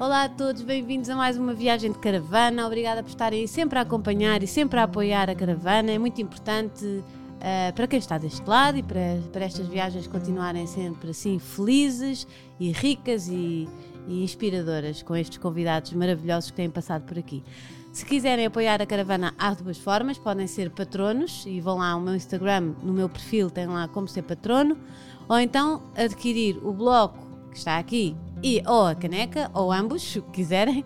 Olá a todos, bem-vindos a mais uma viagem de caravana. Obrigada por estarem sempre a acompanhar e sempre a apoiar a caravana. É muito importante uh, para quem está deste lado e para, para estas viagens continuarem sempre assim felizes e ricas e, e inspiradoras com estes convidados maravilhosos que têm passado por aqui. Se quiserem apoiar a caravana, há duas formas: podem ser patronos e vão lá ao meu Instagram, no meu perfil, tem lá como ser patrono, ou então adquirir o bloco que está aqui e ou a caneca, ou ambos, o que quiserem.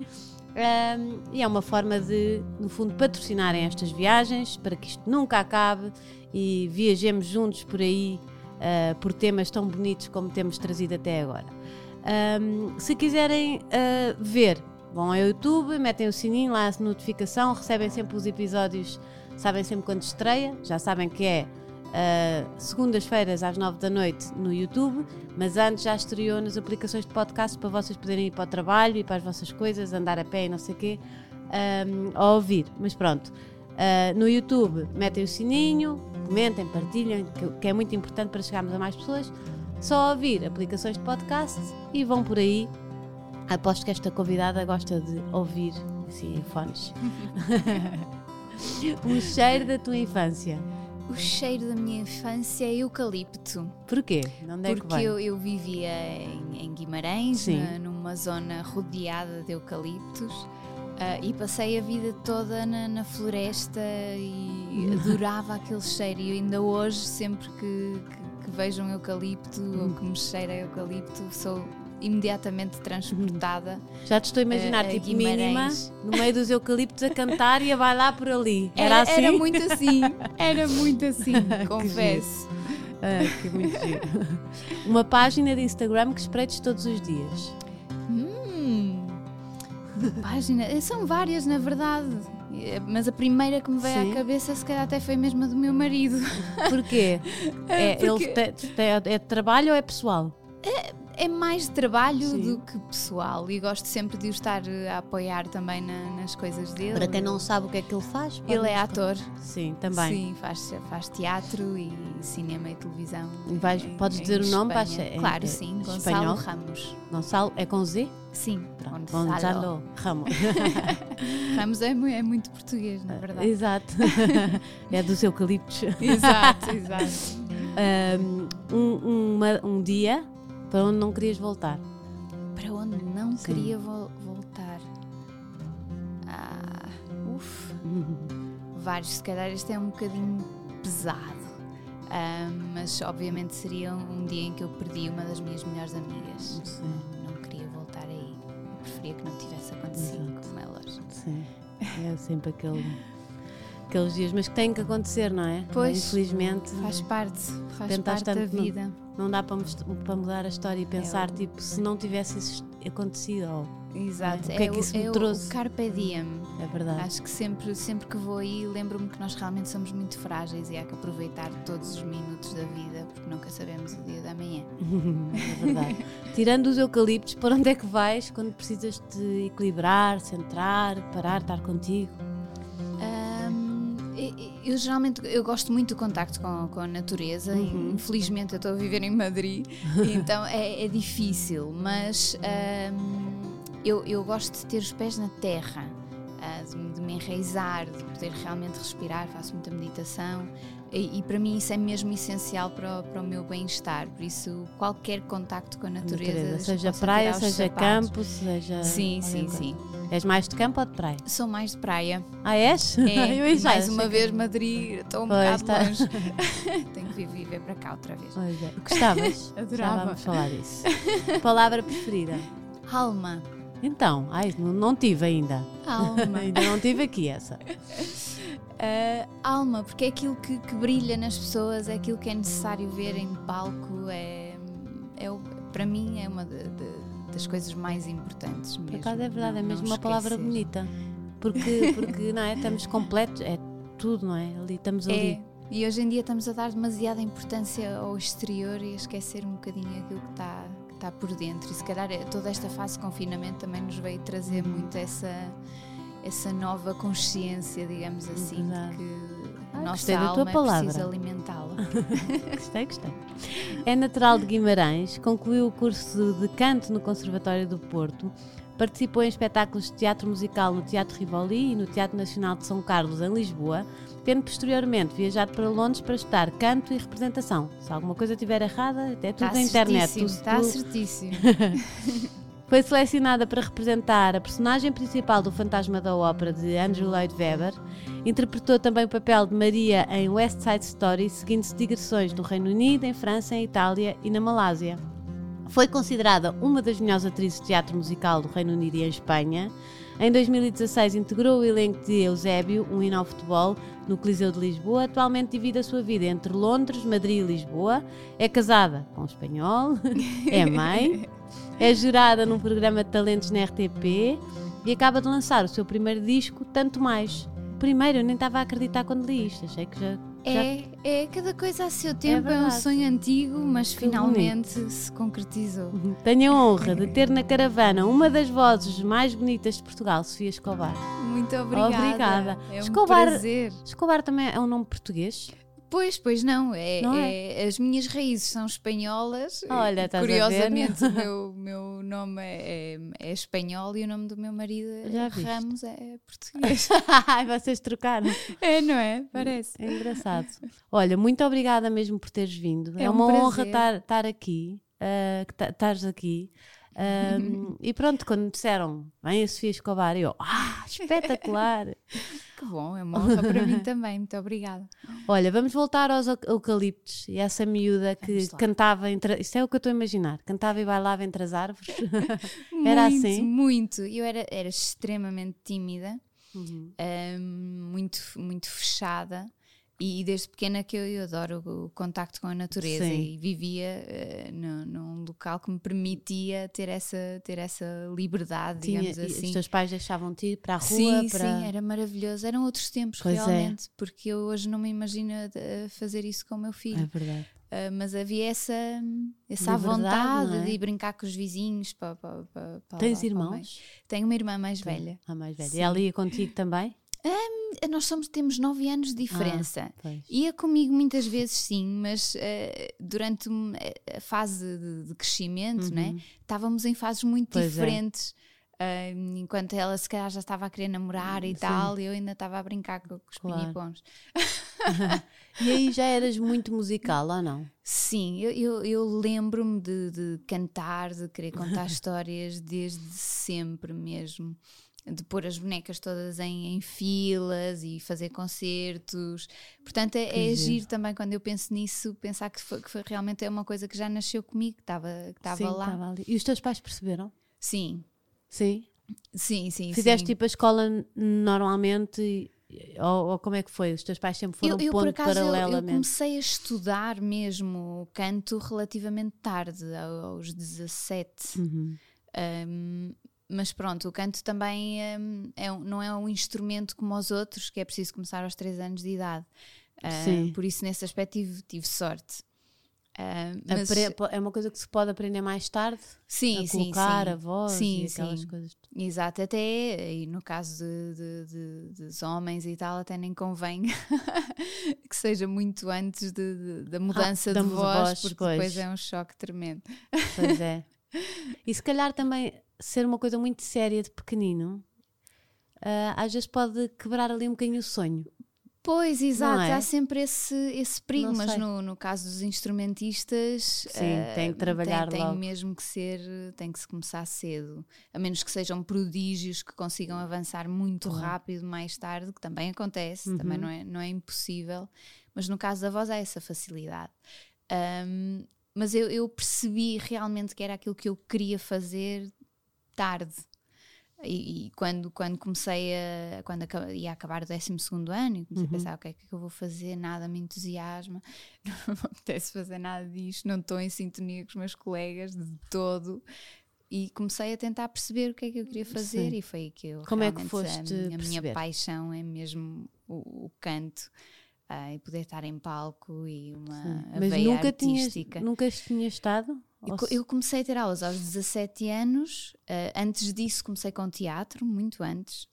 Um, e é uma forma de, no fundo, patrocinarem estas viagens para que isto nunca acabe e viajemos juntos por aí uh, por temas tão bonitos como temos trazido até agora. Um, se quiserem uh, ver, vão ao YouTube, metem o sininho lá, a notificação, recebem sempre os episódios, sabem sempre quando estreia, já sabem que é uh, segundas-feiras às nove da noite no YouTube, mas antes já estreou nas aplicações de podcast para vocês poderem ir para o trabalho e para as vossas coisas, andar a pé e não sei o quê, um, a ouvir. Mas pronto, uh, no YouTube metem o sininho, comentem, partilhem, que, que, é muito importante para chegarmos a mais pessoas. Só ouvir aplicações de podcast e vão por aí. Aposto que esta convidada gosta de ouvir em fones. um cheiro da tua infância. O cheiro da minha infância é eucalipto. Porquê? É Porque eu, eu, vivia em, em Guimarães, na, numa zona rodeada de eucaliptos. Uh, e passei a vida toda na, na floresta e adorava aquele cheiro. E ainda hoje, sempre que, que, que vejo um eucalipto ou que me cheira eucalipto, sou imediatamente transportada. Já te estou a imaginar, uh, tipo, mínima, no meio dos eucaliptos a cantar e a vai lá por ali. Era, era assim? Era muito assim, era muito assim, confesso. Ah, que muito giro. Uma página de Instagram que espreites todos os dias. Hum, página. São várias, na verdade. Mas a primeira que me veio Sim. à cabeça, se calhar até foi mesmo a do meu marido. Porquê? É, Porque... ele te, te, é trabalho ou é pessoal? É, é mais trabalho Sim. do que pessoal e gosto sempre de o estar a apoiar também na, nas coisas dele. Para quem não sabe o que é que ele faz, ele é ator. Sim, também. Sim, faz, faz teatro e cinema e televisão. E vais, em, podes dizer o nome? Para, claro, sim, Gonçalo espanhol. Ramos. Gonçalo, é com Z? Sim, Pronto, Gonçalo, Gonçalo Ramos. Ramos é, é, muito português, na verdade. Exato. é dos eucaliptos. Exato, exato. Um, uma, um dia para onde não querias voltar? Para onde não Sim. queria vo voltar? Ah, uf. Vários, se calhar este é um bocadinho pesado. Ah, mas obviamente seria um dia em que eu perdi uma das minhas melhores amigas. Sim. Não queria voltar aí. Eu preferia que não tivesse acontecido, Exato. como é lógico. Sim. É sempre aquele aqueles dias, mas que tem que acontecer, não é? Pois, infelizmente. Faz parte, faz parte da vida. Não, dá para, para, mudar a história e pensar, é o... tipo, se não tivesse acontecido, ou, Exato, é? o que é, que isso é me trouxe? O carpe diem. É verdade. Acho que sempre, sempre que vou aí lembro-me que nós realmente somos muito frágeis e há que aproveitar todos os minutos da vida porque nunca sabemos o dia da manhã. é verdade. Tirando os eucaliptos, para onde é que vais quando precisas de equilibrar, centrar, parar, estar contigo? Eu geralmente eu gosto muito do contacto com, com a natureza uhum. infelizmente eu estou a viver em Madrid então é, é, difícil mas um, eu, eu gosto de ter os pés na terra uh, de, me enraizar de poder realmente respirar faço muita meditação e, e, para mim isso é mesmo essencial para o, para o meu bem-estar. Por isso, qualquer contacto com a natureza, natureza seja praia, seja sapatos. campo, seja. Sim, sim, sim. És mais de campo ou de praia? Sou mais de praia. Ah, és? É, mais uma vez, Madrid, estou um pois, bocado tá. longe. Tenho que viver para cá outra vez. Pois é. Gostavas? Adorava. Já vamos falar disso. Palavra preferida? Alma. Então, ai, não, não tive ainda. Alma. ainda não tive aqui essa. Uh, alma, porque é aquilo que, que, brilha nas pessoas, é aquilo que é necessário ver em palco, é, é para mim é uma de, de, das coisas mais importantes. Mesmo. Por acaso é verdade, não, é mesmo uma palavra bonita, porque, porque não é, estamos completos, é tudo, não é? Ali, estamos ali. E hoje em dia estamos a dar demasiada importância ao exterior e a esquecer um bocadinho aquilo que está, que está por dentro. E se calhar é, toda esta fase de confinamento também nos veio trazer muito essa, essa nova consciência, digamos assim, Verdade. que a Ah, nossa alma é preciso alimentá-la. Gostei, gostei. É natural de Guimarães, concluiu o curso de canto no Conservatório do Porto, participou em espetáculos de teatro musical no Teatro Rivoli e no Teatro Nacional de São Carlos, em Lisboa, tendo posteriormente viajado para Londres para estudar canto e representação. Se alguma coisa estiver errada, até tudo Está na internet. certíssimo, tu- está tu- certíssimo. Foi selecionada para representar a personagem principal do Fantasma da Ópera de Andrew Lloyd Webber. Interpretou também o papel de Maria em West Side Story, seguindo-se digressões no Reino Unido, em França, em Itália e na Malásia. Foi considerada uma das melhores atrizes de teatro musical do Reino Unido e em Espanha. Em 2016 integrou o elenco de Eusébio, um hino ao futebol, no Coliseu de Lisboa. Atualmente divide a sua vida entre Londres, Madrid e Lisboa. É casada com um espanhol, é mãe, é jurada num programa de talentos na RTP e acaba de lançar o seu primeiro disco, Tanto Mais. Primeiro, eu nem estava a acreditar quando li isto, achei que já. já- É, é cada coisa a seu tempo, é, um verdade. sonho antigo, mas Que finalmente se concretizou. Tenho a honra de ter na caravana uma das vozes mais bonitas de Portugal, Sofia Escobar. Muito obrigada. Obrigada. É um Escobar- prazer. Escobar também é um nome português? Pois, pois não. É, Não é- as minhas raízes são espanholas. Olha, estás? Curiosamente, o meu, meu nome é, é- é espanhol e o nome do meu marido é? Ramos é português. Vocês trocaram. é, não é? Parece. É engraçado. Olha, muito obrigada mesmo por teres vindo. É, É um uma honra prazer. estar, aqui, ta- estares aqui. Ahm, e pronto, quando me disseram, vem a Sofia Escobar, eu, ah, espetacular! Que bom, é uma honra para mim também. Muito obrigada. Olha, vamos voltar aos euc- eucaliptos e essa miúda que cantava entre. Isto é o que eu estou a imaginar, cantava e bailava entre as árvores. Era muito, assim? Muito. Eu era, era extremamente tímida. Uhum. hum, muito, muito fechada. E desde pequena que eu, eu adoro o, o contacto com a natureza Sim. e vivia no- num local que me permitia ter essa, ter essa liberdade, Tinha- digamos e assim. Os teus pais deixavam-te ir para a rua? Sim, para... sim, era maravilhoso. Eram outros tempos Pois é. realmente, porque eu hoje não me imagino fazer isso com o meu filho. É verdade. Ah, mas havia essa, essa vontade é? de ir brincar com os vizinhos. Tens irmãos? Tenho uma irmã mais velha. A mais velha. Sim. E ela ia contigo também? Nós somos, temos nove anos de diferença. Pois. Ia comigo muitas vezes, sim, mas eh, durante um- eh, a fase de, de crescimento, né, estávamos em fases muito Pois é. diferentes. Ah, enquanto ela se calhar já estava a querer namorar e tal, e eu ainda estava a brincar com, com os Claro. pinipons. E aí já eras muito musical, ou não? Sim, eu, eu, eu lembro-me de, de cantar, de querer contar histórias desde sempre mesmo. De pôr as bonecas todas em, em filas e fazer concertos. Portanto, é, é giro. agir também quando eu penso nisso, pensar que, foi, que foi- realmente é uma coisa que já nasceu comigo, que estava que lá. estava ali. E os teus pais perceberam? Sim, Sim. sim, sim. Fizeste sim. tipo a escola normalmente ou, ou como é que foi? Os teus pais sempre foram eu, eu, por pondo acaso, eu, eu paralelamente? comecei a estudar mesmo o canto relativamente tarde, aos 17. Uhum. Um, mas pronto, o canto também um, é um- não é um instrumento como os outros, que é preciso começar aos 3 anos de idade. Uh, Sim. por isso, nesse aspecto, tive, tive sorte. Uh, mas- É uma coisa que se pode aprender mais tarde? sim, a sim, colocar sim. a voz Sim, e aquelas sim. coisas. Exato, até e no caso de, de- de- dos homens e tal, até nem convém que seja muito antes de- da mudança da de voz, voz, porque pois. depois é um choque tremendo. Pois é. E se calhar também ser uma coisa muito séria de pequenino, ah, às vezes pode quebrar ali um bocadinho o sonho. Pois, exato, é? há sempre esse, esse perigo, Não mas sei. no, no caso dos instrumentistas, Sim, eh, tem que trabalhar tem, tem mesmo que ser, tem que se começar cedo, a menos que sejam prodígios que consigam avançar muito Claro. rápido mais tarde, que também acontece, Uhum. também não é, não é impossível, mas no caso da voz há essa facilidade. Ahm, mas eu, eu percebi realmente que era aquilo que eu queria fazer tarde. E, e quando, quando comecei a. quando ia acabar o 12 ano, e comecei Uhum. a pensar: o que é que eu vou fazer? Nada me entusiasma, não me apetece fazer nada disto, não estou em sintonia com os meus colegas de todo. E comecei a tentar perceber o que é que eu queria fazer, Sim. e foi que eu. Como é que foste a minha, a minha paixão é mesmo o, o canto. uh, e poder estar em palco e uma Sim. Mas nunca tinhas, artística. nunca tinhas estado? Eu, eu comecei a ter aulas aos 17 anos. uh, antes disso, comecei com teatro, muito antes.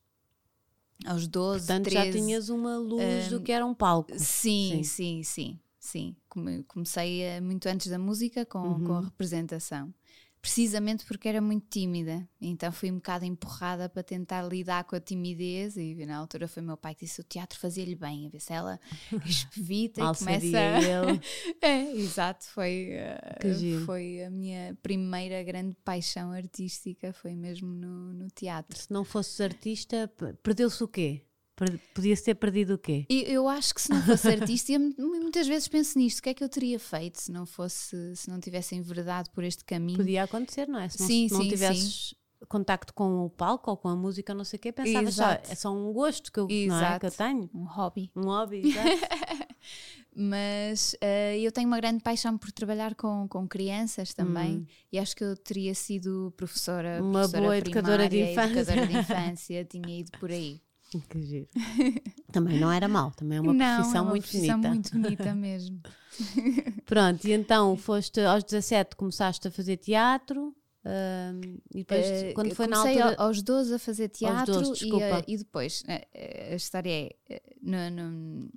Aos 12, Portanto, 13. já tinhas uma luz do que era um palco. Sim, Sim. sim, sim, sim. Come- Comecei eh, muito antes da música com, Uhum. com a representação. Precisamente porque era muito tímida. Então fui um bocado empurrada para tentar lidar com a timidez. E na altura foi meu pai que disse: o teatro fazia-lhe bem, a ver se ela espevita e começa. ele. É, exato. Foi, giro. foi a minha primeira grande paixão artística. Foi mesmo no, no teatro. Se não fosses artista, perdeu-se o quê? Podia-se ter perdido o quê? Eu acho que se não fosse artista, muitas vezes penso nisto: o que é que eu teria feito se não fosse, se não tivesse enveredado por este caminho? Podia acontecer, não é? Se não, Sim, se não sim, tivesses contacto com o palco ou com a música, não sei o quê, pensavas só, é só um gosto que eu, é, que eu tenho. Um hobby. Um hobby, exato. Mas eh, eu tenho uma grande paixão por trabalhar com, com crianças também, e acho que eu teria sido professora, Hum. Uma professora boa educadora de infância. educadora de infância, tinha ido por aí. que giro. Também não era mal, também é uma não, profissão é uma muito profissão bonita. muito bonita mesmo. Pronto, e então foste aos 17, começaste a fazer teatro. hum, e depois, Eh, quando foi na altura. ao- aos 12 a fazer teatro 12, e, e depois eh, eh, a história é no- no-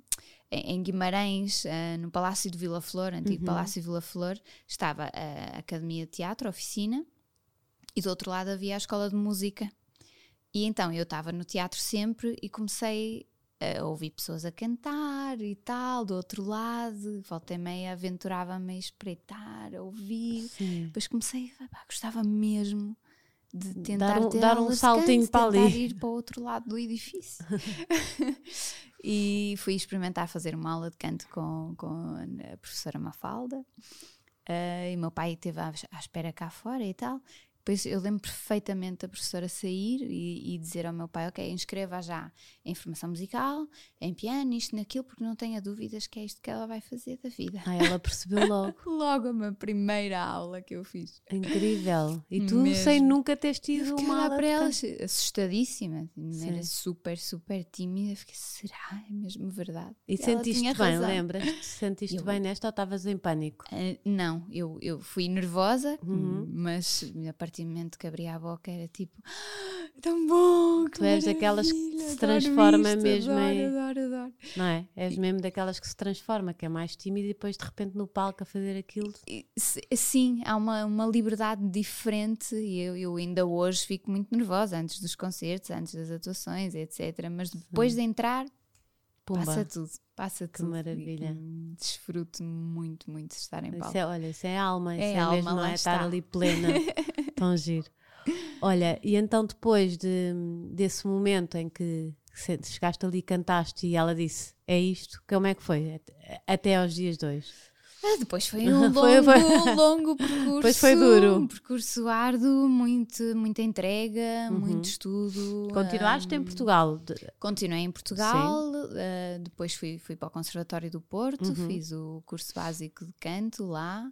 em Guimarães, no Palácio de Vila Flor, antigo Uhum. Palácio de Vila Flor, estava a Academia de Teatro, a oficina, e do outro lado havia a Escola de Música. E então eu estava no teatro sempre e comecei a ouvir pessoas a cantar e tal, do outro lado, volta e meia aventurava-me a espreitar, a ouvir. Sim. Depois comecei, pá, gostava mesmo de tentar um- ter dar um aulas de saltinho canto, para ali. ir para o outro lado do edifício. e fui experimentar fazer uma aula de canto com, com a professora Mafalda. Ah, e meu pai esteve à, à espera cá fora e tal. Depois eu lembro perfeitamente da professora sair e, e dizer ao meu pai: Ok, inscreva já em formação musical, em piano, isto, naquilo, porque não tenha dúvidas que é isto que ela vai fazer da vida. Ah, ela percebeu logo. Logo a minha primeira aula que eu fiz. Incrível. E tu, Mesmo. sem nunca teres Eu tido a uma aula para ela assustadíssima. Era Sim. super, super tímida. Fiquei, será? É mesmo verdade? E Ela sentiste bem, razão. lembras-te? Sentiste Eu- bem nesta ou estavas em pânico? Ah, não, eu, eu fui nervosa, Uhum. mas a partir do momento que abri a boca era tipo "Ah, tão bom. que Tu és daquelas que se transforma isto, mesmo adoro, em- Adoro, adoro. Não é? És mesmo daquelas que se transforma, que é mais tímida e depois de repente no palco a fazer aquilo. Sim, há uma, uma liberdade diferente e eu, eu ainda hoje fico muito nervosa antes dos concertos, antes das atuações, etc. Mas depois de entrar, Pumba. Passa tudo, passa tudo. maravilha. Hum, desfruto muito, muito de estar em palco. Isso é, olha, isso é alma, isso É é, alma, mesmo, não é? Estar ali plena. Tão giro. Olha, e então depois de, desse momento em que chegaste ali e cantaste e ela disse: É isto, como é que foi? Até, aos dias dois. Ah, depois foi um longo, Foi- foi- longo percurso. Depois foi duro. Um percurso árduo, muito, muita entrega, muito estudo. Continuaste ah, em Portugal. de- Continuei em Portugal, ah, depois fui, fui para o Conservatório do Porto, Uhum. fiz o curso básico de canto lá.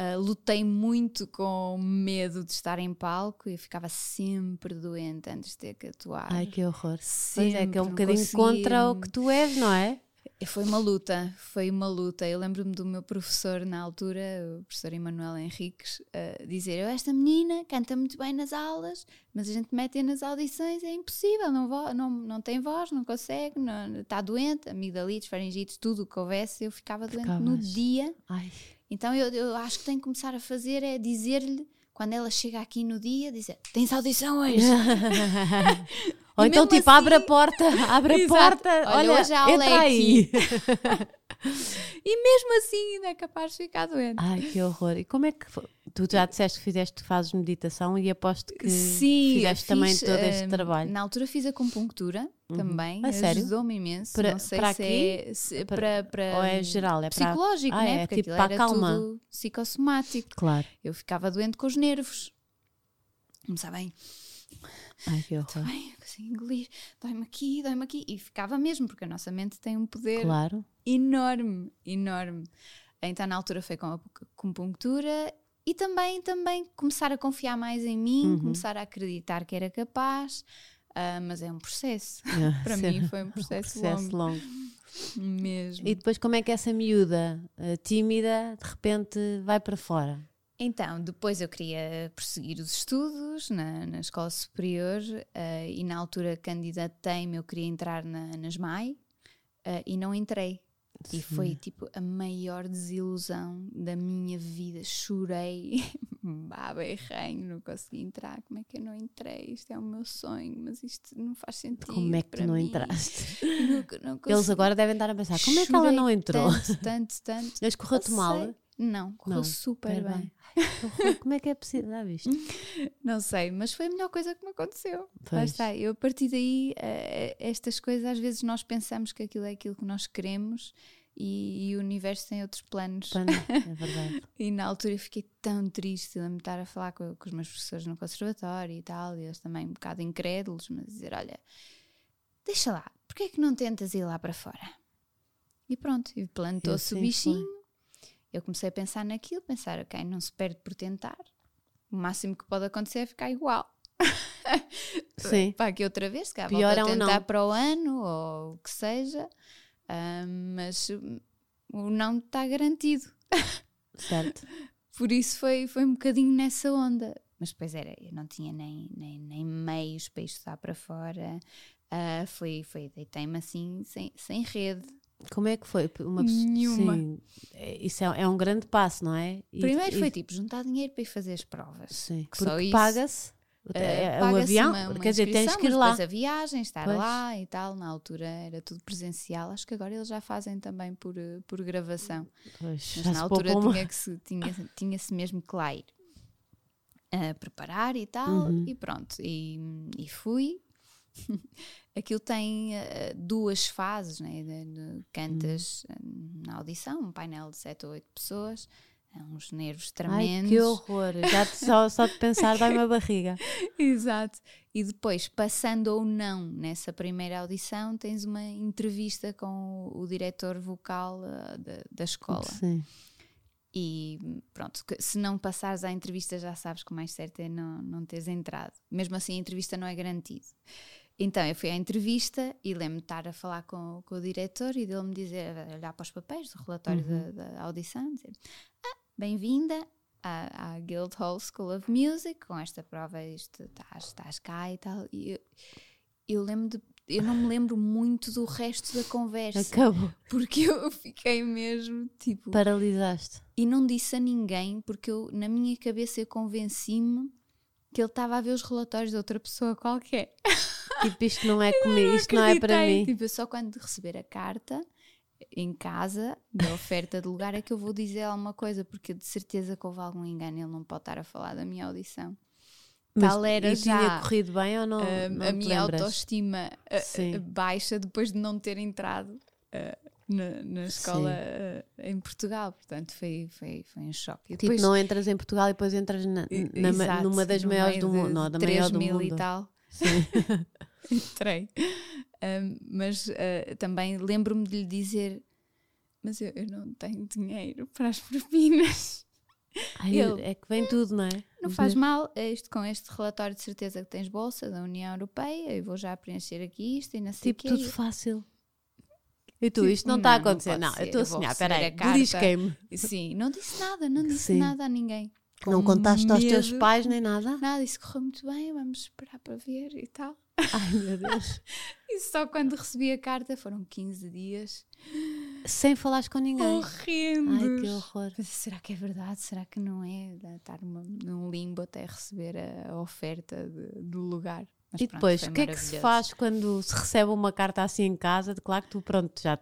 Ah, lutei muito com medo de estar em palco e eu ficava sempre doente antes de ter que atuar. Ai, que horror. Sempre, pois é, que é um bocadinho conseguia- contra o que tu és, não é? Foi uma luta, foi uma luta. Eu lembro-me do meu professor na altura, o professor Emanuel Henriques, a dizer: "Eu, Esta menina canta muito bem nas aulas, mas a gente mete nas audições, é impossível, não, vo- não, não tem voz, não consegue, não- está doente, amigdalites, faringites, tudo o que houvesse. Eu ficava doente no dia. Ai, Então eu, eu acho que tenho que começar a fazer é dizer-lhe, quando ela chega aqui no dia, dizer: Tens audição hoje? Ou E então, tipo, abre a assim- porta, abre a porta, Olha, olha, hoje a aula entra é aí. e mesmo assim ainda é capaz de ficar doente. Ai, que horror. E como é que foi? Tu já disseste que fizeste, fazes meditação e aposto que Sim, fizeste fiz, também todo este eh, trabalho. Na altura fiz acupuntura também, A sério? ajudou-me imenso. Para- não sei para se aqui? é se- Para- para, para Ou é geral? É para... psicológico, Ah, né? é, Porque tipo para era calma. tudo psicossomático. Claro. Eu ficava doente com os nervos. Começava bem, Ai, que horror. bem, consigo engolir, dói-me aqui, dói-me aqui. E ficava mesmo, porque a nossa mente tem um poder Claro. enorme, enorme. Então na altura foi com a acupuntura e também, também começar a confiar mais em mim, Uhum. começar a acreditar que era capaz, ah, mas é um processo. É, Para mim foi um processo, Processo longo. longo. Mesmo. E depois como é que essa miúda uh, tímida de repente vai para fora? Então, depois eu queria prosseguir os estudos na, na escola superior uh, e na altura candidatei-me, eu queria entrar na, na SMAI uh, e não entrei. Sim. E foi tipo a maior desilusão da minha vida. Chorei, baba e reino, não consegui entrar. Como é que eu não entrei? Isto é o meu sonho, mas isto não faz sentido. Como é que não mim. entraste? Não, não Eles agora devem estar a pensar: como é que ela não entrou? Tanto, tanto, tanto. Mas correu-te mal? Não, correu super bem. bem. Como é que é possível? Já viste? Não sei, mas foi a melhor coisa que me aconteceu. Pois. está, eu a partir daí, uh, estas coisas, às vezes nós pensamos que aquilo é aquilo que nós queremos e, e o universo tem outros planos. Plano, é verdade. e na altura eu fiquei tão triste de me estar a falar com, com, os meus professores no conservatório e tal, e eles também um bocado incrédulos, mas dizer: olha, deixa lá, porquê é que não tentas ir lá para fora? E pronto, e plantou-se o bichinho. Foi eu comecei a pensar naquilo, pensar, ok, não se perde por tentar. O máximo que pode acontecer é ficar igual. Sim. para aqui outra vez, se calhar Pior volto a tentar para o ano ou o que seja, mas o não está garantido. Certo. Por isso foi, foi um bocadinho nessa onda. Mas depois era, eu não tinha nem, nem, nem meios para estudar para fora. Uh, foi, foi deitei-me assim, sem, sem rede. Como é que foi? Uma Nenhuma. Sim, é, isso é, é, um grande passo, não é? E, Primeiro e, foi tipo juntar dinheiro para ir fazer as provas. Sim, que porque paga-se. Uh, o avião, uma, uma quer dizer, tens que ir lá. Depois a viagem, estar pois. lá e tal. Na altura era tudo presencial. Acho que agora eles já fazem também por, eh, por gravação. Pois, Mas na altura tinha que se, tinha, tinha-se mesmo que lá ir a preparar e tal. Uhum. E pronto. E, e fui. Aquilo tem uh, duas fases, né? De, de, cantas hum. na audição, um painel de 7 ou 8 pessoas, é uns nervos tremendos. Ai, que horror! Já te, só, só de pensar dá-me a barriga. Exato. E depois, passando ou não nessa primeira audição, tens uma entrevista com o, o diretor vocal uh, da, da escola. Sim. E pronto, se não passares à entrevista já sabes que o mais certo é não, não teres entrado. Mesmo assim, a entrevista não é garantida. Então eu fui à entrevista e lembro-me de estar a falar com, com o diretor e dele me dizer, olhar para os papéis do relatório uhum. da, da, audição, dizer: ah, bem-vinda à, à Guildhall School of Music, com esta prova, isto, estás, estás cá e tal. E eu, eu lembro de eu não me lembro muito do resto da conversa. Acabou. Porque eu fiquei mesmo tipo. Paralisaste. E não disse a ninguém, porque eu, na minha cabeça, eu convenci-me que ele estava a ver os relatórios de outra pessoa qualquer. Tipo, isto não é comigo, isto não é para mim. Tipo, só quando receber a carta em casa da oferta de lugar é que eu vou dizer alguma coisa, porque de certeza que houve algum engano, ele não pode estar a falar da minha audição. Mas Tal era já tinha corrido bem ou não? Uh, não a minha lembras? autoestima uh, baixa depois de não ter entrado uh, na, na, escola em Portugal, portanto foi, foi, foi um choque. E tipo, depois, não entras em Portugal e depois entras na, na, Exato, numa das maiores do mundo, não, da maior do mundo. e tal. Sim. Entrei. Um, mas uh, também lembro-me de lhe dizer: Mas eu, eu, não tenho dinheiro para as propinas. Ai, Ele, é que vem tudo, não é? Não faz mal, é isto com este relatório de certeza que tens bolsa da União Europeia, eu vou já preencher aqui isto e não sei Tipo, quê. tudo fácil. E tu, tipo, isto não está a acontecer. Não, não eu estou a sonhar, peraí, belisquei-me. Sim, não disse nada, não disse Sim. nada a ninguém. não contaste medo. aos teus pais nem nada? Nada, isso correu muito bem, vamos esperar para ver e tal. Ai meu Deus. e só quando recebi a carta foram 15 dias. Sem falares com ninguém. Horrendo. Ai que horror. Mas será que é verdade? Será que não é? Estar num limbo até receber a, a oferta de, do lugar. Mas e pronto, depois, o que é que se faz quando se recebe uma carta assim em casa? De claro que tu, pronto, já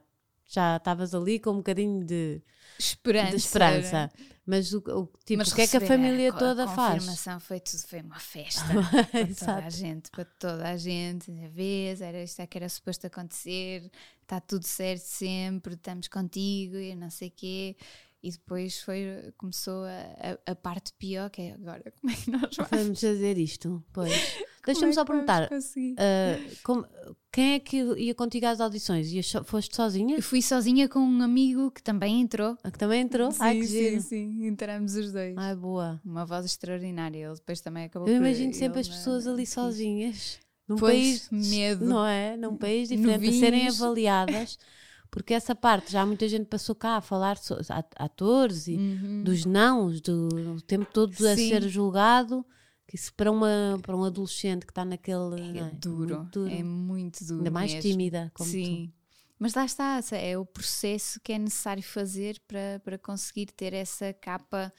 já estavas ali com um bocadinho de esperança. De esperança. Mas o, o, tipo, o que é que a família a, toda a faz? A confirmação foi tudo, foi uma festa para toda a gente, para toda a gente. A vez, era isto é que era suposto acontecer, está tudo certo sempre, estamos contigo e não sei o quê. E depois foi, começou a, a, a, parte pior, que é agora, como é que nós vamos fazer isto? Pois. Deixa-me é só perguntar, uh, como, quem é que ia contigo às audições? Ias, foste sozinha? Eu fui sozinha com um amigo que também entrou. Ah, que também entrou? Sim, Ai, que sim, giro. sim, entramos os dois. Ai, boa. Uma voz extraordinária, ele depois também acabou Eu por... imagino sempre as pessoas ali sozinhas. Num pois, país, medo. Não é? Num país diferente, a serem avaliadas Porque essa parte, já muita gente passou cá a falar atores e uhum. dos nãos, do o tempo todo Sim. a ser julgado. Isso para, uma, para um adolescente que está naquele. É, é duro, duro, é muito duro. Ainda mais mesmo. tímida, como Sim. Tu. Mas lá está, é o processo que é necessário fazer para, para conseguir ter essa capa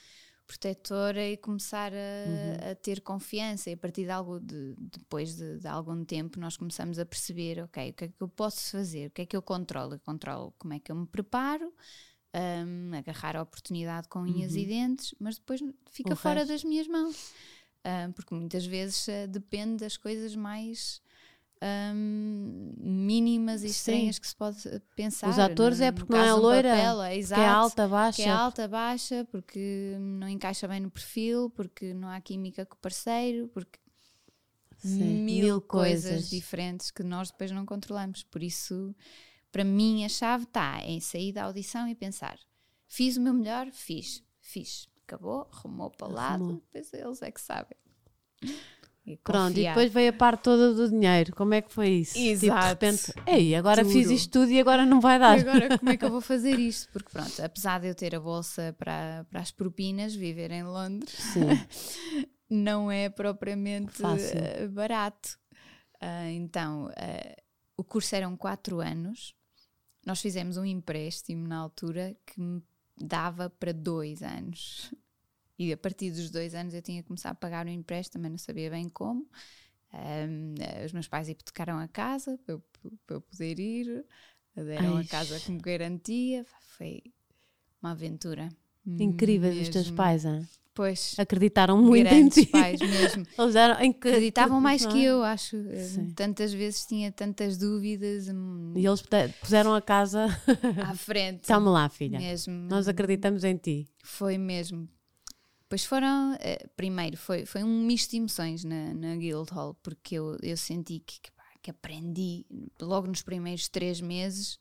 protetora e começar a, uhum. a, ter confiança. E a partir de algo, de, depois de, de, algum tempo, nós começamos a perceber: ok, o que é que eu posso fazer? O que é que eu controlo? Eu controlo como é que eu me preparo, um, agarrar a oportunidade com unhas uhum. e dentes, mas depois fica o fora resto. das minhas mãos. Porque muitas vezes uh, depende das coisas mais um, mínimas e estranhas Sim. que se pode pensar. Os atores no, é porque não é loira, papel, é, exato, que é alta, baixa. Que é alta, baixa, porque não encaixa bem no perfil, porque não há química com o parceiro, porque Sim, mil, mil coisas. coisas diferentes que nós depois não controlamos. Por isso, para mim, a chave está em sair da audição e pensar: fiz o meu melhor, fiz, fiz, acabou, arrumou para o lado, depois eles é que sabem. E Pronto, e depois veio a parte toda do dinheiro. Como é que foi isso? Exato. Tipo, de repente, ei, agora fiz isto tudo e agora não vai dar. E agora como é que eu vou fazer isto? Porque pronto, apesar de eu ter a bolsa para, para as propinas, viver em Londres, não é propriamente Fácil. Eh, barato. Uh, então, uh, o curso eram quatro anos. Nós fizemos um empréstimo na altura que me dava para dois anos. E a partir dos dois anos eu tinha que começar a pagar o empréstimo, também não sabia bem como. Um, os meus pais hipotecaram a casa para eu, para eu poder ir, deram Ai. a casa como garantia. Foi uma aventura. Incríveis mesmo. os teus pais, hein? Pois. Acreditaram muito em ti. pais mesmo. Eles eram Acreditavam mais que eu, acho. Sim. Tantas vezes tinha tantas dúvidas. Hum, e eles puseram a casa à frente. Toma lá, filha. Mesmo. Nós acreditamos em ti. Foi mesmo. Pois foram, uh, primeiro, foi, foi um misto de emoções na, na Guildhall, porque eu, eu senti que, que, que aprendi logo nos primeiros três meses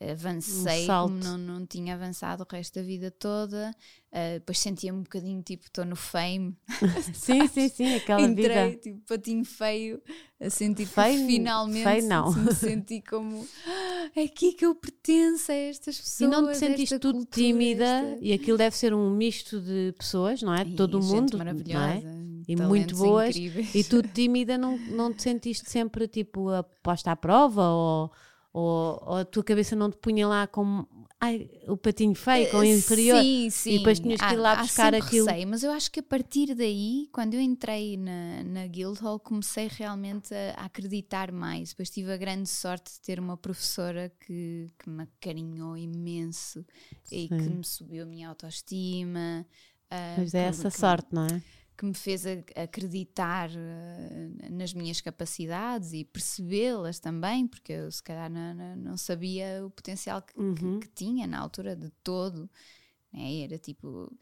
avancei um como não, não tinha avançado o resto da vida toda. Uh, depois sentia-me um bocadinho tipo, estou no fame. sim, sim, sim, aquela Entrei, vida. tipo, patinho feio, a sentir feio, que finalmente feio, não. me senti como ah, é aqui que eu pertenço a estas pessoas. E não te sentiste tudo cultura, tímida esta... e aquilo deve ser um misto de pessoas, não é? De todo o mundo. Maravilhosa. Não é? E muito boas. Incríveis. E tu tímida não, não te sentiste sempre tipo a posta à prova ou ou, ou, a tua cabeça não te punha lá como ai, o patinho feio, com o inferior. Sim, sim. E depois tinhas que ir lá há, buscar há aquilo. Receio, mas eu acho que a partir daí, quando eu entrei na, na Guildhall, comecei realmente a, a, acreditar mais. Depois tive a grande sorte de ter uma professora que, que me acarinhou imenso sim. e que me subiu a minha autoestima. Uh, mas é essa sorte, não é? Que me fez acreditar uh, nas minhas capacidades e percebê-las também, porque eu se calhar não, não, sabia o potencial que, uhum. que, que, tinha na altura de todo. Né? Era tipo,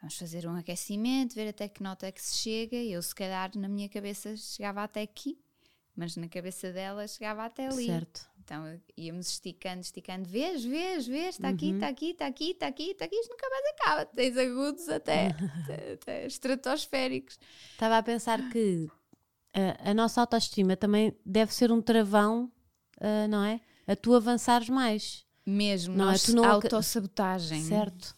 vamos fazer um aquecimento, ver até que nota é que se chega, e eu se calhar na minha cabeça chegava até aqui, mas na cabeça dela chegava até ali. Certo. Então íamos esticando, esticando, vês, vês, vês, está aqui, está uhum. aqui, está aqui, está aqui, está aqui, isto nunca mais acaba. Tens agudos até, até, até estratosféricos. Estava a pensar que a, a, nossa autoestima também deve ser um travão, uh, não é? A tu avançares mais. Mesmo, não é? Tu não autossabotagem. Certo.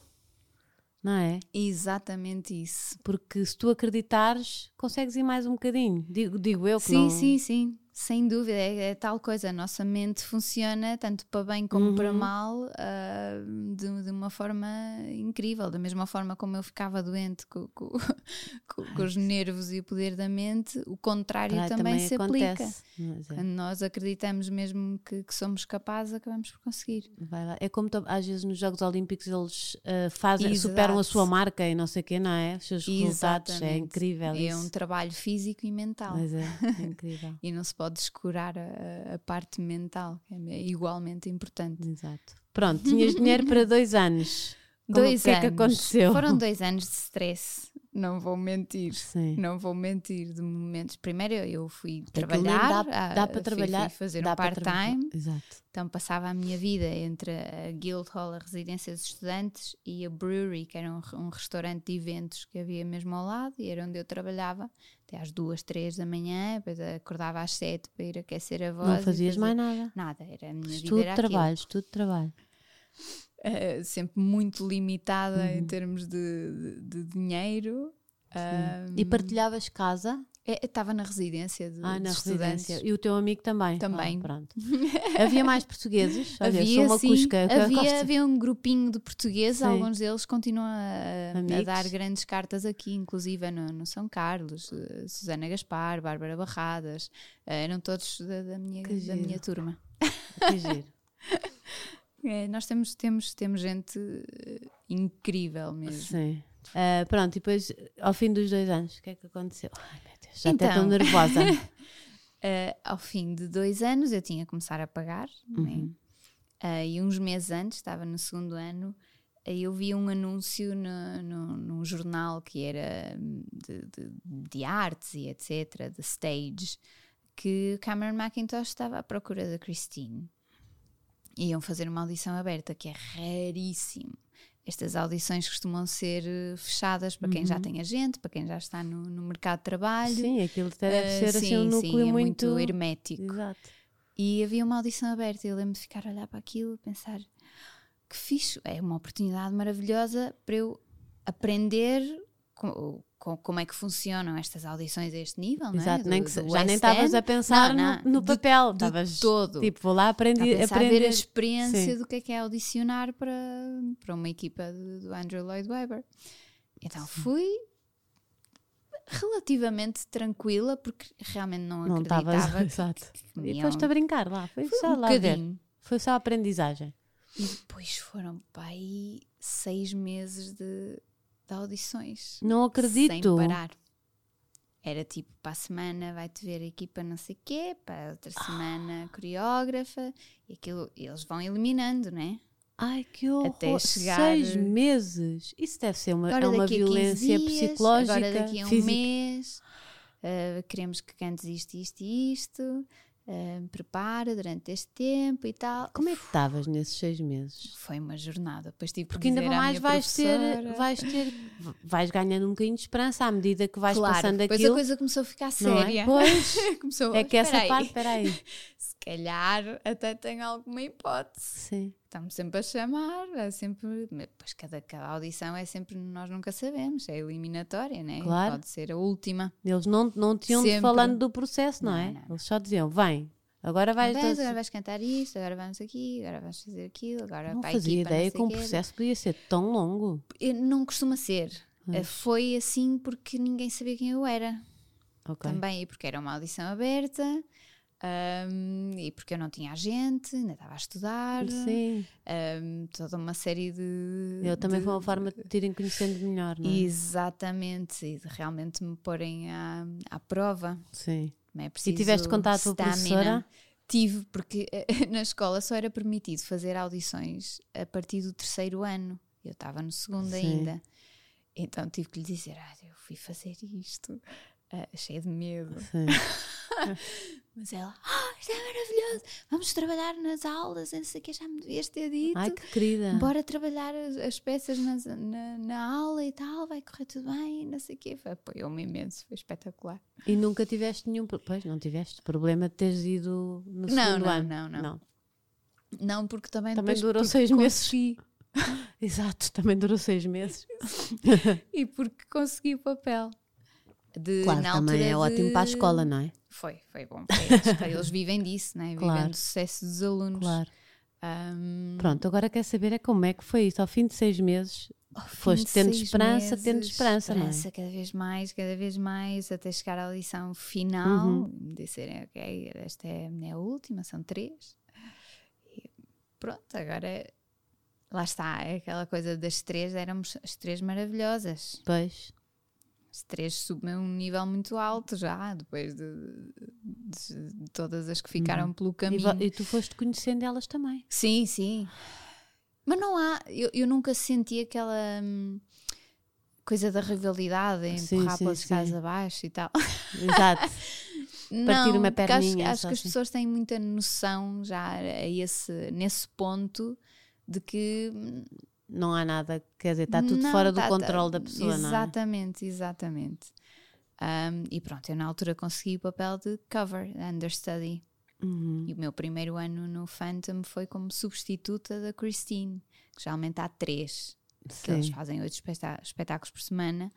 Não é? Exatamente isso. Porque se tu acreditares, consegues ir mais um bocadinho. Digo, digo eu que sim, não... Sim, sim, sim. Sem dúvida, é, é, tal coisa. A nossa mente funciona tanto para bem como uhum. para mal uh, de, de, uma forma incrível. Da mesma forma como eu ficava doente com, com, com, com os nervos e o poder da mente, o contrário também, também, se acontece. aplica. É. Quando nós acreditamos mesmo que, que, somos capazes, acabamos por conseguir. É como às vezes nos Jogos Olímpicos eles uh, fazem, Exato. superam a sua marca e não sei o quê, não é? Os seus resultados. Exatamente. É incrível. É isso. um trabalho físico e mental. Mas é, é incrível. e não se pode pode descurar a, a parte mental, que é igualmente importante. Exato. Pronto, tinhas dinheiro para dois anos. Como, dois o que anos. é que aconteceu? Foram dois anos de stress não vou mentir. Sim. Não vou mentir de momentos. Primeiro eu fui trabalhar, dá, dá para trabalhar, fui fazer um part-time. Então passava a minha vida entre a Guildhall, a residência dos estudantes, e a Brewery, que era um, um, restaurante de eventos que havia mesmo ao lado, e era onde eu trabalhava até às duas, três da manhã, depois acordava às sete para ir aquecer a voz. Não fazias mais nada? Nada, era a minha estudo, vida. Era trabalho, estudo, trabalho. Uh, sempre muito limitada uhum. em termos de, de, de dinheiro. Um, e partilhavas casa? É, estava na residência de, ah, na residência. E o teu amigo também? Também. Ah, pronto. havia mais portugueses? Olha, havia, uma sim. Cusca, havia, havia um grupinho de portugueses, sim. alguns deles continuam a, a, dar grandes cartas aqui, inclusive no, no São Carlos, uh, Susana Gaspar, Bárbara Barradas, uh, eram todos da, da minha, da minha turma. Que giro. É, nós temos, temos, temos gente uh, incrível mesmo. Sim. Uh, pronto, e depois, ao fim dos dois anos, o que é que aconteceu? Ai meu Deus, já então, até estou nervosa. uh, ao fim de dois anos, eu tinha que começar a pagar, é? uhum. né? e uns meses antes, estava no segundo ano, eu vi um anúncio no, no, num jornal que era de, de, de artes e etc., de stage, que Cameron McIntosh estava à procura da Christine iam fazer uma audição aberta, que é raríssimo. Estas audições costumam ser eh, fechadas para quem uhum. já tem agente, para quem já está no, no mercado de trabalho. Sim, aquilo deve uh, ser sim, assim um núcleo sim, é muito... muito hermético. Exato. E havia uma audição aberta e eu lembro de ficar a olhar para aquilo e pensar que fixe, é uma oportunidade maravilhosa para eu aprender como é que funcionam estas audições a este nível, Exato, não é? nem que, já nem estavas a pensar não, não, no, no, papel, estavas todo. Tipo, vou lá aprender, a, aprender. a ver a experiência Sim. do que é que é audicionar para, para uma equipa do Andrew Lloyd Webber. Então fui relativamente tranquila porque realmente não, não acreditava. exato. E foste a brincar lá, foi, foi só um lá. Foi só aprendizagem. E depois foram para aí seis meses de de audições. Não acredito. Sem parar. Era tipo, para a semana vai-te ver a equipa não sei quê, para a outra ah. semana coreógrafa, e aquilo, eles vão eliminando, né? Ai, que horror! Até chegar... Seis meses! Isso deve ser uma, é uma violência dias, psicológica. Agora daqui a um física. mês, uh, queremos que cantes isto, isto e isto uh, prepara durante este tempo e tal. Como é que estavas nesses seis meses? Foi uma jornada. Depois tive Porque ainda mais vais ter, vais ter, vais ganhando um bocadinho de esperança à medida que vais claro, passando depois aquilo. Depois a coisa começou a ficar é? séria. É? Pois, começou, é que essa parte, aí. Se calhar até tem alguma hipótese. Sim. Estamos sempre a chamar, é sempre. Pois cada, cada audição é sempre, nós nunca sabemos, é eliminatória, né? Claro. Pode ser a última. Eles não, não tinham sempre. falando do processo, não, não é? Não, não. Eles só diziam, vem, agora vais. Vens, agora vais cantar isto, agora vamos aqui, agora vais fazer aquilo, agora não para fazia equipa, ideia que um processo podia ser tão longo. Não costuma ser. Mas... Foi assim porque ninguém sabia quem eu era. Okay. Também, e porque era uma audição aberta. Um, e porque eu não tinha agente, ainda estava a estudar, Sim. Um, toda uma série de. Eu também de, foi uma forma de te irem conhecendo melhor, não é? Exatamente, e de realmente me porem à, à prova. Sim. É e tiveste contato com a professora? Tive, porque na escola só era permitido fazer audições a partir do terceiro ano. Eu estava no segundo Sim. ainda. Então tive que lhe dizer: ah, eu fui fazer isto uh, cheia de medo. Mas ela, ah, isto é maravilhoso, vamos trabalhar nas aulas, não sei o que, já me devias ter dito. Ai, que querida. Bora trabalhar as, as peças nas, na, na, aula e tal, vai correr tudo bem, não sei o que. Apoiou-me imenso, foi espetacular. E nunca tiveste nenhum, pois, não tiveste problema de teres ido no não, segundo não, ano? Não, não, não. Não, porque também, também durou seis meses. Exato, também durou seis meses. e porque consegui o papel de claro, também é de... ótimo para a escola, não é? Foi, foi bom para eles. eles vivem disso, né? Claro. vivem do sucesso dos alunos. Claro. Um... Pronto, agora quer saber é como é que foi isso. Ao fim de seis meses, foste tendo esperança, meses, tendo esperança, esperança não é? cada vez mais, cada vez mais, até chegar à lição final. Uhum. Disserem, ok, esta é, a última, são três. E pronto, agora lá está, é aquela coisa das três, éramos as três maravilhosas. Pois três subem um nível muito alto já, depois de, de, de todas as que ficaram uhum. pelo caminho. E, e, tu foste conhecendo elas também. Sim, sim. Mas não há, eu, eu nunca senti aquela. Hum, coisa da rivalidade, empurrar pelas casas abaixo e tal. Exato. Partir uma perninha. Acho, acho que as assim. pessoas têm muita noção já a esse, nesse ponto de que não há nada, quer dizer, está tudo não, fora do tá, controle tá, da pessoa, exatamente, não é? Exatamente, exatamente. Um, e pronto, eu na altura consegui o papel de cover, understudy. Uhum. E o meu primeiro ano no Phantom foi como substituta da Christine, que geralmente há três, que eles fazem oito espetáculos por semana.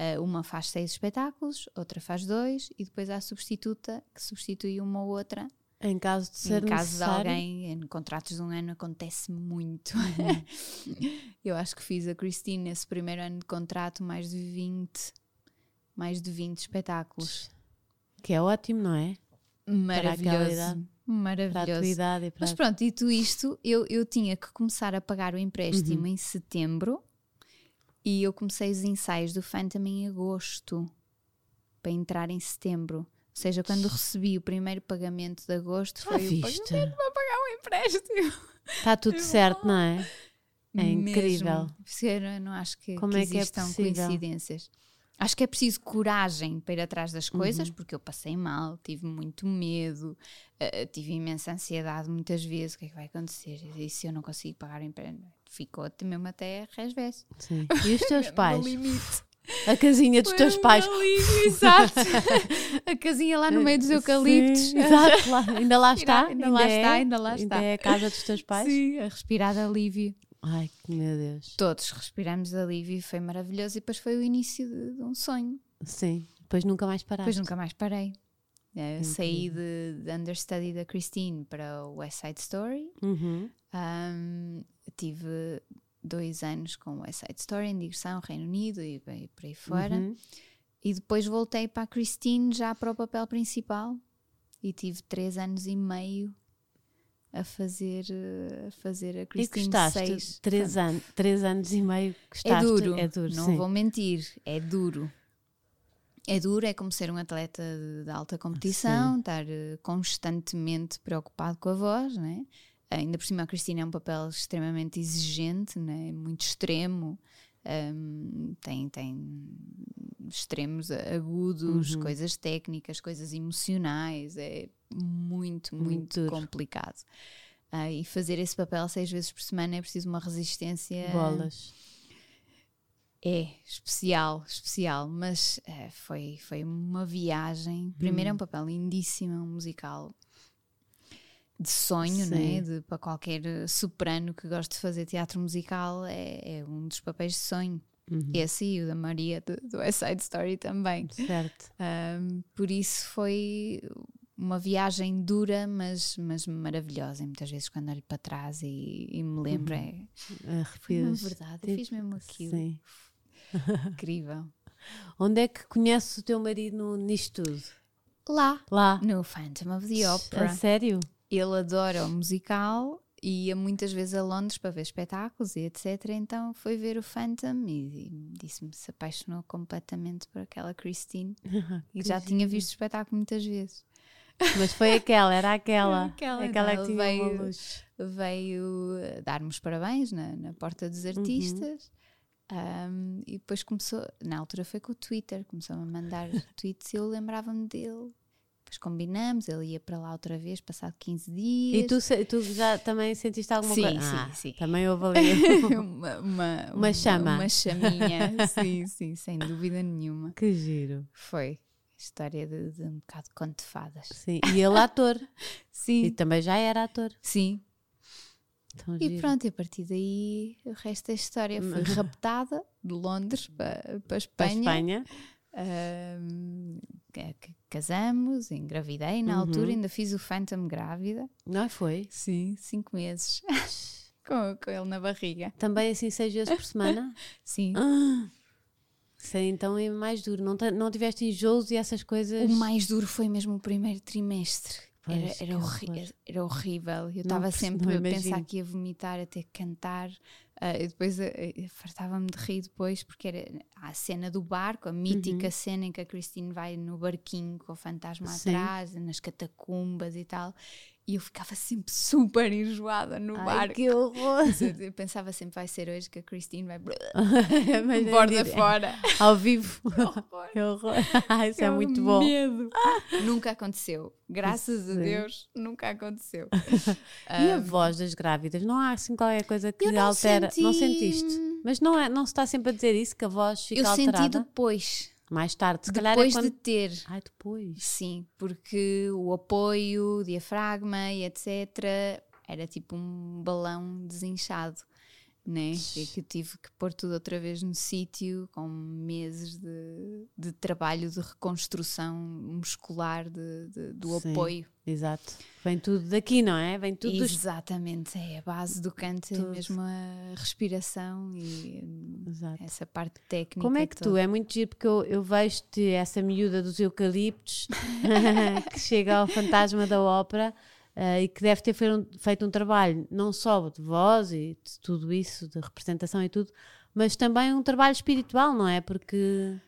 Uh, uma faz seis espetáculos, outra faz dois, e depois há a substituta que substitui uma ou outra. Em caso de ser Em caso necessário. de alguém, em contratos de um ano acontece muito. Uhum. Eu acho que fiz a Christine nesse primeiro ano de contrato mais de 20, mais de 20 espetáculos. Que é ótimo, não é? Maravilhoso. Maravilhoso. Para Mas pronto, dito isto, eu, eu tinha que começar a pagar o empréstimo uhum. em setembro e eu comecei os ensaios do Phantom em agosto para entrar em setembro. Ou seja, quando recebi o primeiro pagamento de agosto, foi o pagamento para pagar o empréstimo. Está tudo certo, não é? É incrível. Mesmo. Não acho que, Como que é que é coincidências. Acho que é preciso coragem para ir atrás das coisas, uhum. porque eu passei mal, tive muito medo, uh, tive imensa ansiedade muitas vezes. O que é que vai acontecer? E se eu não consigo pagar o emprego? Ficou mesmo até resvés. Sim. E os teus pais? A casinha dos Foi teus pais. exato. a casinha lá no meio dos eucaliptos. Sim, exato, lá, ainda lá está. Ainda, ainda lá é, está, ainda lá está. Ainda é a casa dos teus pais? Sim, a respirar alívio. Ai, meu Deus. Todos respiramos alívio e foi maravilhoso. E depois foi o início de, de um sonho. Sim, depois nunca mais paraste. Depois nunca mais parei. É, saí de, de, understudy da Christine para o West Side Story. Uhum. Um, tive dois anos com o West Side Story em digressão, Reino Unido e, e por aí fora. Uhum. E depois voltei para a Christine já para o papel principal. E tive três anos e meio a fazer, a fazer a Christine e gostaste, seis. Três, an três anos e meio gostaste. É duro, é duro não sim. vou mentir, é duro. É duro, é como ser um atleta de, de alta competição, sim. estar eh, constantemente preocupado com a voz, né? Ainda por cima a Cristina é um papel extremamente exigente, né? muito extremo, um, tem, tem extremos agudos, uhum. coisas técnicas, coisas emocionais, é muito, muito, muito complicado. Uh, e fazer esse papel seis vezes por semana é preciso uma resistência. Bolas. É especial, especial, mas uh, foi, foi uma viagem. Primeiro é um uhum. papel lindíssimo, é um musical de sonho, né? de, para qualquer soprano que goste de fazer teatro musical, é, é um dos papéis de sonho. Uhum. Esse e o da Maria do, do West Side Story também. Certo. Um, por isso foi uma viagem dura, mas, mas maravilhosa. E muitas vezes, quando olho para trás e, e me lembro, uhum. é. Foi verdade, eu fiz mesmo aquilo. Sim. Incrível. Onde é que conheces o teu marido nisto tudo? Lá. Lá. No Phantom of the Opera. A sério? Ele adora o musical e ia muitas vezes a Londres para ver espetáculos e etc. Então foi ver o Phantom e, e disse-me se apaixonou completamente por aquela Christine e já tinha visto o espetáculo muitas vezes. Mas foi aquela, era aquela. aquela, aquela que tinha veio, veio dar-me os parabéns na, na porta dos uhum. artistas. Uhum. Um, e depois começou, na altura foi com o Twitter, começou a mandar tweets e eu lembrava-me dele depois combinamos, ele ia para lá outra vez, passado 15 dias. E tu, tu já também sentiste alguma sim, coisa? Sim, ah, sim. Também houve ali uma, uma, uma, chama. Uma chaminha, sim, sim, sem dúvida nenhuma. Que giro. Foi. História de, de um bocado de conto de fadas. Sim, e ele ator. sim. E também já era ator. Sim. Tão e giro. pronto, e a partir daí o resto da história foi raptada de Londres para, para Espanha. Para Espanha. Um, casamos, engravidei na uhum. altura, ainda fiz o Phantom grávida. Não foi? Sim, cinco meses. com, com ele na barriga. Também assim seis vezes por semana? Sim. Ah, então é mais duro. Não, não tiveste enjoos e essas coisas? O mais duro foi mesmo o primeiro trimestre. Pois, era, era, era, horrível. Eu estava sempre a pensar que ia vomitar, a ter que cantar. Uh, e depois uh, fartava-me de rir depois, porque era a cena do barco, a mítica uhum. cena em que a Christine vai no barquinho com o fantasma Sim. atrás, nas catacumbas e tal. E eu ficava sempre super enjoada no Ai, barco. que horror! Eu pensava sempre, vai ser hoje que a Christine vai Mas borda é- fora. Ao vivo. horror. Que horror. Ah, Isso é Que muito bom. medo. Nunca aconteceu. Graças a Sim. Deus, nunca aconteceu. E a voz das grávidas? Não há assim qualquer coisa que Eu não altera? Não senti- sentiste? Mas não, é, não se está sempre a dizer isso, que a voz fica Eu alterada? senti depois. Mais tarde, se calhar depois é quando... de ter. Ai, depois. Sim, porque o apoio, o diafragma e etc. era tipo um balão desinchado, né? E que eu tive que pôr tudo outra vez no sítio, com meses de, de trabalho de reconstrução muscular de, de- do Sim. apoio. Exato. Vem tudo daqui, não é? Vem tudo dos... Exatamente, é a base do canto, é Tudo. mesmo a respiração e Exato. essa parte técnica. Como é que tu? toda. É muito giro porque eu, eu vejo-te essa miúda dos eucaliptos que chega ao fantasma da ópera eh, e que deve ter feito um, trabalho não só de voz e de tudo isso, de representação e tudo, mas também um trabalho espiritual, não é? Porque n-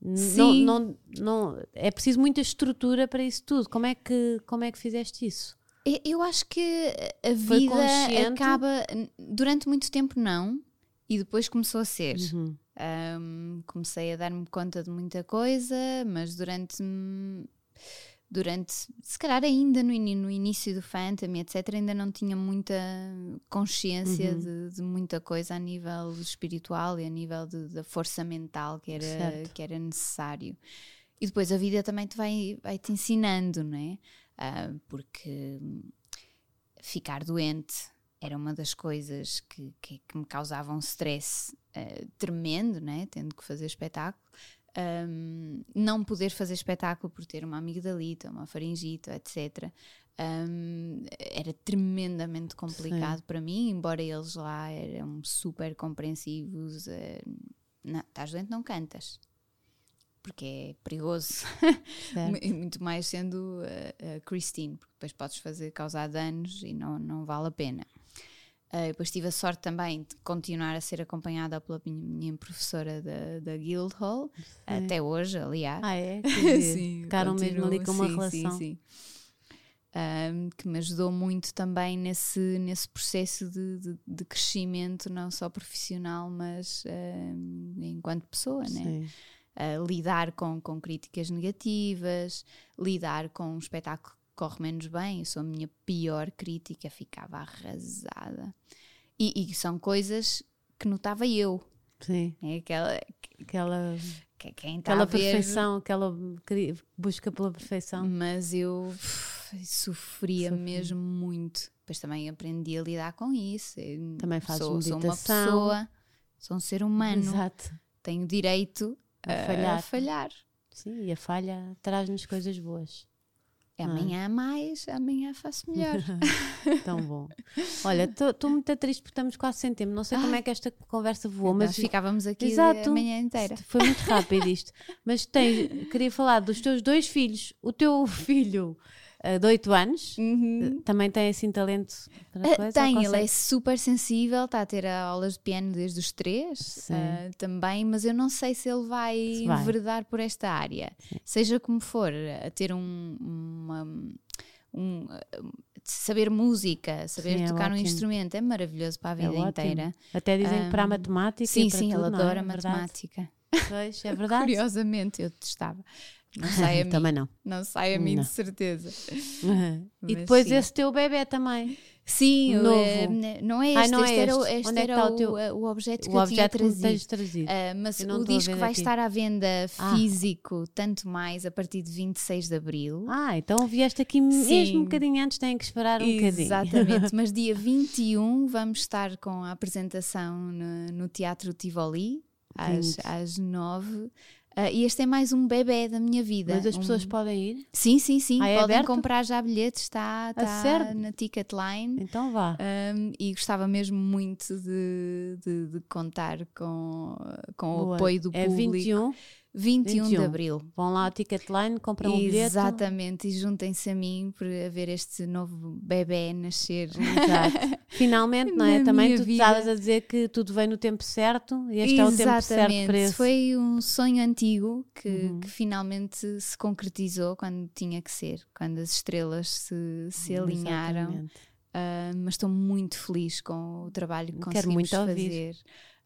não, Sim. não, não, é preciso muita estrutura para isso tudo. Como é que, como é que fizeste isso? Eu- Eu acho que a Foi vida consciente? acaba. Durante muito tempo, não, e depois começou a ser. Uhum. Um, comecei a dar-me conta de muita coisa, mas durante. Durante, se calhar ainda no, ini- no início do Phantom, etc., ainda não tinha muita consciência Uhum. de, de muita coisa a nível espiritual e a nível de- da força mental que era, Certo. que era necessário. E depois a vida também te vai, vai te ensinando, não é? Ah, porque ficar doente era uma das coisas que, que, que me causavam stress ah, tremendo, né? tendo que fazer espetáculo. Um, não poder fazer espetáculo por ter uma amigdalita, uma faringite, etc. um, era tremendamente complicado para mim, embora eles lá eram super compreensivos. não, estás doente, não cantas. Porque é perigoso. Muito mais sendo a, a Christine, porque depois podes fazer causar danos e não, não vale a pena. Ah, depois tive a sorte também de continuar a ser acompanhada pela minha, professora da, da Guildhall, até hoje, aliás. Ah, é? Sim, Ficaram mesmo ali com uma sim, relação. Sim, sim. Que me ajudou muito também nesse, nesse processo de, de, de crescimento, não só profissional, mas enquanto pessoa, né? Uh, lidar com, com críticas negativas, lidar com um espetáculo corre menos bem. Eu sou a minha pior crítica, ficava arrasada. E, e são coisas que notava eu. Sim. É aquela. Aquela, Que, quem está aquela a ver, perfeição, aquela busca pela perfeição. Mas eu uf, sofria Sofri. mesmo muito. Depois também aprendi a lidar com isso. Eu Também fazes sou, sou uma pessoa, sou um ser humano, Exato. tenho direito A a, falhar. a falhar. Sim, e a falha traz-nos coisas boas. É Ah. Amanhã há mais, amanhã faço melhor. Tão bom. Olha, estou muito triste porque estamos quase sem tempo. Não sei como é que esta conversa voou, mas ficávamos aqui Exato. a manhã inteira. foi muito rápido isto. Mas tens, queria falar dos teus dois filhos. O teu filho eh, de 8 anos eh, também tem assim talento para Ah, coisa? tem, ele é super sensível, está a ter aulas de piano desde os três Sim. ah, também, mas eu não sei se ele vai, Se vai. enveredar por esta área. Seja como for, a ter um, uma- um, saber música, saber Sim, é tocar um instrumento é maravilhoso para a É vida ótimo. inteira. Até dizem que para a matemática. Sim, sim, tudo, ele é? adora É matemática. Pois, é verdade. Curiosamente, eu testava. Não sai a mim, Também não. não sai a mim Não. de certeza. e Mas depois sim. esse teu bebê também. Sim, Novo. eh, não é Ai, este, não é este era, o- este. este Onde é era está o teu- eh, o objeto que o eu tinha objeto me trazido. tens trazido. Ah, mas o disco vai aqui. estar à venda Ah. físico, tanto mais a partir de 26 de Abril. Ah, então vieste aqui mesmo Sim. um bocadinho antes, tem que esperar um bocadinho. Exatamente, mas dia 21 vamos estar com a apresentação no, no Teatro Tivoli, às, às 9. Ah, e este é mais um bebê da minha vida. Mas as pessoas Um- podem ir? Sim, sim, sim. Ah, é Podem aberto? comprar já bilhetes, está, está sério? na Ticketline. Então vá. Um, e gostava mesmo muito de, de- de contar com, com o apoio do é público. 21. 21, 21, de Abril. Vão lá ao Ticketline, compram um bilhete. Exatamente, e juntem-se a mim por ver este novo bebê nascer. Exato. Finalmente, não é? Também tu estavas a dizer que tudo vem no tempo certo e este Exatamente. é o tempo certo para esse. Foi um sonho antigo que, uhum. que, finalmente se concretizou quando tinha que ser, quando as estrelas se, se alinharam. Uh, mas estou muito feliz com o trabalho que Quero conseguimos fazer.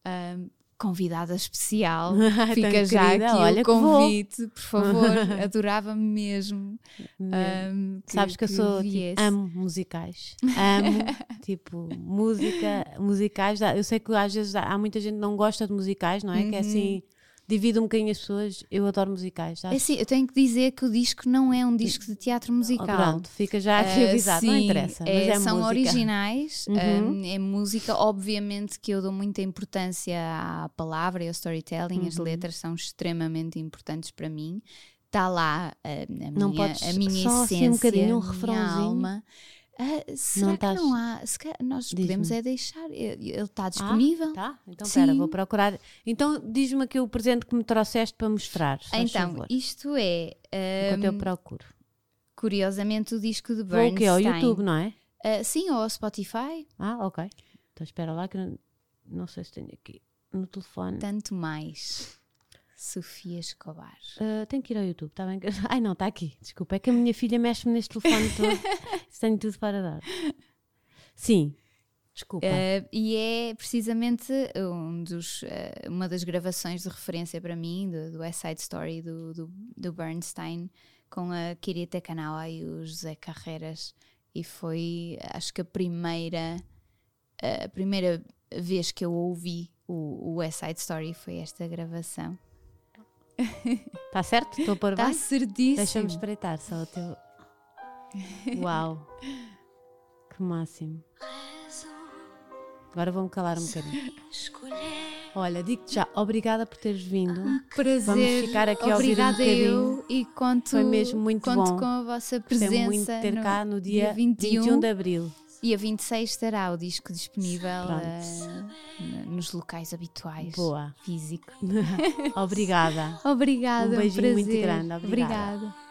Uh, convidada especial. Fica já querida, aqui olha o convite, por favor. Adorava mesmo. Um, que, Sabes que, eu sou tipo, amo musicais. Amo tipo música, musicais. Eu sei que às vezes há muita gente que não gosta de musicais, não é? Uhum. Que é assim uhum divido um bocadinho as pessoas. Eu adoro musicais. É assim, eu tenho que dizer que o disco não é um disco de teatro musical. Oh, pronto, fica já aqui uh, avisado, sim, não interessa. Mas é, é são música. originais, uhum. um, é música. Obviamente que eu dou muita importância à palavra e ao storytelling, uhum. as letras são extremamente importantes para mim. Está lá a, a não minha, podes a minha só essência, assim um bocadinho, um refrãozinho. alma. Uh, será não que não há? Calhar, nós podemos é deixar. Ele está disponível. Ah, tá. Então, espera, vou procurar. Então, diz-me aqui o presente que me trouxeste para mostrar. Então, isto é. Um, Enquanto eu procuro. Curiosamente, o disco de Bernstein. Vou o quê? Ao YouTube, não é? Uh, sim, ou ao Spotify. Ah, ok. Então, espera lá que não, não sei se tenho aqui no telefone. Tanto mais. Sofia Escobar. Uh, tenho que ir ao YouTube, está bem? Ai não, está aqui, desculpa, é que a minha filha mexe-me neste telefone todo, tenho tudo para dar. Sim, desculpa. Uh, e é precisamente um dos, uh, uma das gravações de referência para mim, do, do West Side Story do, do, do Bernstein, com a Kirita Kanawa e o José Carreiras, e foi, acho que a primeira, a primeira vez que eu ouvi o, o West Side Story foi esta gravação. Está certo? Estou a pôr Está certíssimo. Deixa-me espreitar só o teu. Uau! que máximo. Agora vou-me calar um bocadinho. Olha, digo-te já, obrigada por teres vindo. Prazer. Vamos ficar aqui a ouvir um bocadinho. eu e conto, Foi mesmo muito conto bom. com a vossa presença. Gostei muito de ter no cá no dia, dia 21, 21 de Abril. E a 26 estará o disco disponível uh, nos locais habituais. Boa. Físico. Obrigada. Obrigada. Um beijinho um muito grande. Obrigada. Obrigada.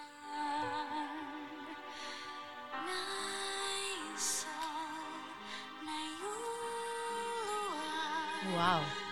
Uau!